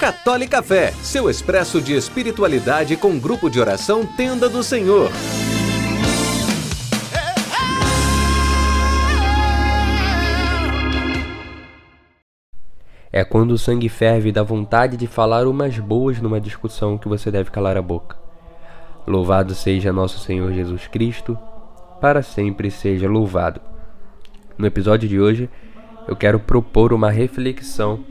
Católica Fé, seu expresso de espiritualidade com grupo de oração Tenda do Senhor. É quando o sangue ferve dá vontade de falar umas boas numa discussão que você deve calar a boca. Louvado seja nosso Senhor Jesus Cristo, para sempre seja louvado. No episódio de hoje, eu quero propor uma reflexão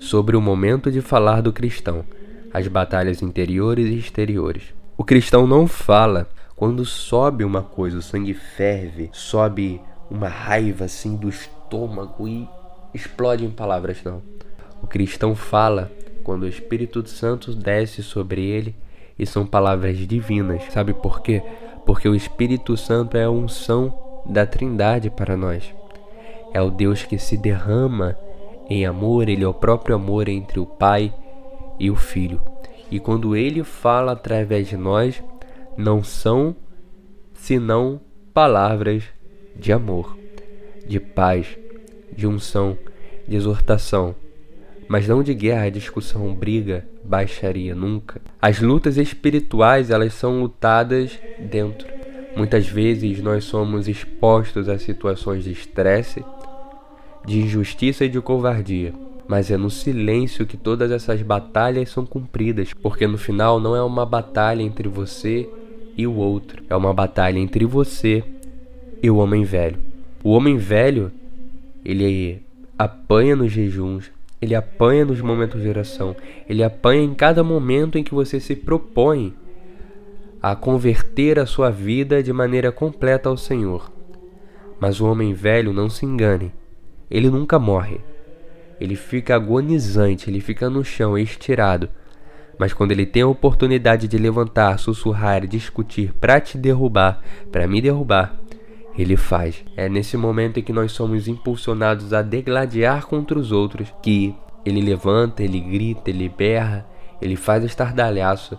sobre o momento de falar do cristão, as batalhas interiores e exteriores. O cristão não fala quando sobe uma coisa, o sangue ferve, sobe uma raiva assim do estômago e explode em palavras, não. O cristão fala quando o Espírito Santo desce sobre ele e são palavras divinas. Sabe por quê? Porque o Espírito Santo é a unção da Trindade para nós. É o Deus que se derrama em amor, ele é o próprio amor entre o Pai e o Filho. E quando ele fala através de nós, não são senão palavras de amor, de paz, de unção, de exortação mas não de guerra, discussão, briga, baixaria, nunca. As lutas espirituais, elas são lutadas dentro. Muitas vezes nós somos expostos a situações de estresse, de injustiça e de covardia. Mas é no silêncio que todas essas batalhas são cumpridas, porque no final não é uma batalha entre você e o outro, é uma batalha entre você e o homem velho. O homem velho, ele apanha nos jejuns, ele apanha nos momentos de oração. Ele apanha em cada momento em que você se propõe a converter a sua vida de maneira completa ao Senhor. Mas o homem velho não se engane. Ele nunca morre. Ele fica agonizante, ele fica no chão, estirado. Mas quando ele tem a oportunidade de levantar, sussurrar, discutir para te derrubar, para me derrubar, ele faz. É nesse momento em que nós somos impulsionados a degladiar contra os outros que ele levanta, ele grita, ele berra, ele faz estardalhaço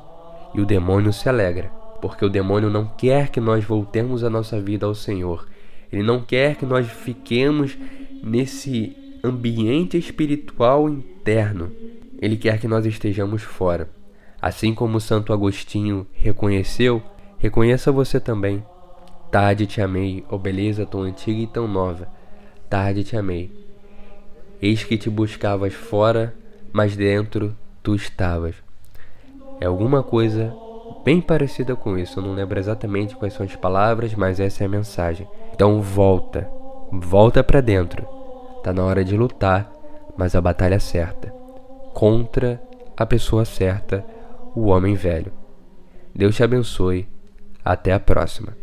e o demônio se alegra, porque o demônio não quer que nós voltemos a nossa vida ao Senhor. Ele não quer que nós fiquemos nesse ambiente espiritual interno. Ele quer que nós estejamos fora. Assim como Santo Agostinho reconheceu, reconheça você também. Tarde te amei, ó beleza tão antiga e tão nova. Tarde te amei. Eis que te buscavas fora, mas dentro tu estavas. É alguma coisa bem parecida com isso. Eu não lembro exatamente quais são as palavras, mas essa é a mensagem. Então volta, volta para dentro. Tá na hora de lutar, mas a batalha é certa. Contra a pessoa certa, o homem velho. Deus te abençoe. Até a próxima.